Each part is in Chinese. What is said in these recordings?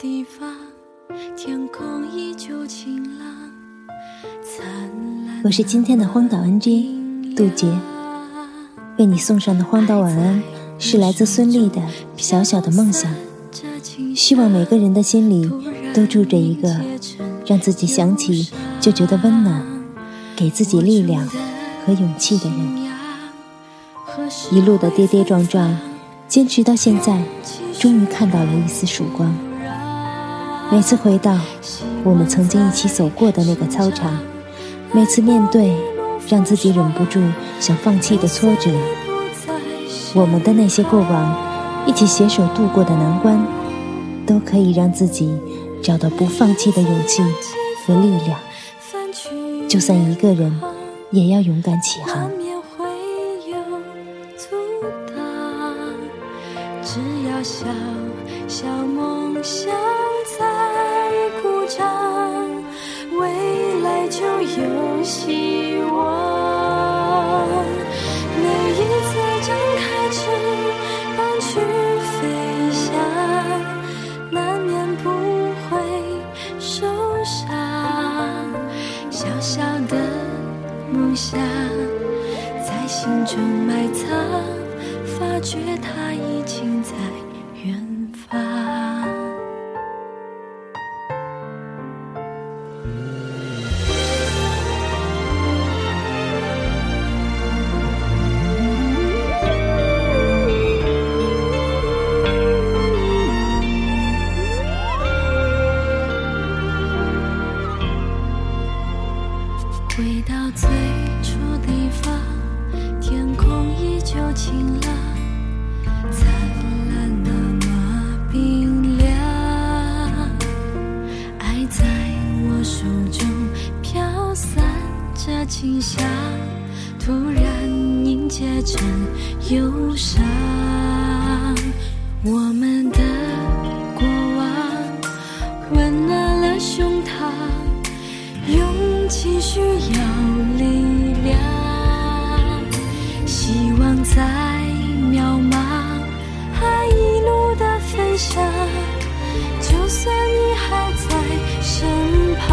地方，天空依旧晴朗。我是今天的荒岛 NG 杜杰，为你送上的荒岛晚安是来自孙俪的小小的梦想。希望每个人的心里都住着一个让自己想起就觉得温暖、给自己力量和勇气的人。一路的跌跌撞撞，坚持到现在，终于看到了一丝曙光。每次回到我们曾经一起走过的那个操场。每次面对让自己忍不住想放弃的挫折，我们的那些过往，一起携手度过的难关，都可以让自己找到不放弃的勇气和力量。就算一个人，也要勇敢起航。只要小小梦想有。希望，每一次张开翅膀去飞翔，难免不会受伤。小小的梦想在心中回到最初地方，天空依旧晴朗，灿烂那么冰凉。爱在我手中飘散着清香，突然凝结成忧伤。我们的过往温暖了胸膛，情需要力量，希望在渺茫，爱一路的飞翔。就算你还在身旁，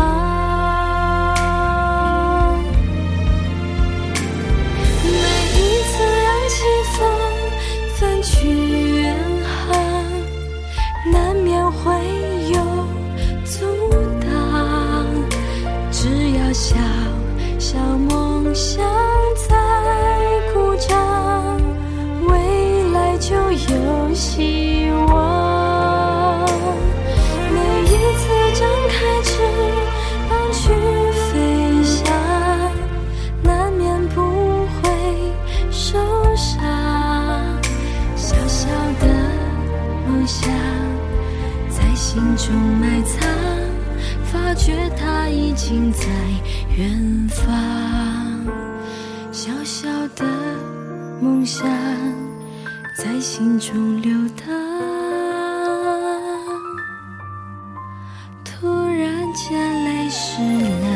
每一次让起风分去远航，难免会有阻挡，只要。小小梦想在鼓掌，未来就有希望。每一次张开翅膀去飞翔，难免不会受伤。小小的梦想在心中埋藏。觉他已经在远方，小小的梦想在心中流淌，突然间泪湿了。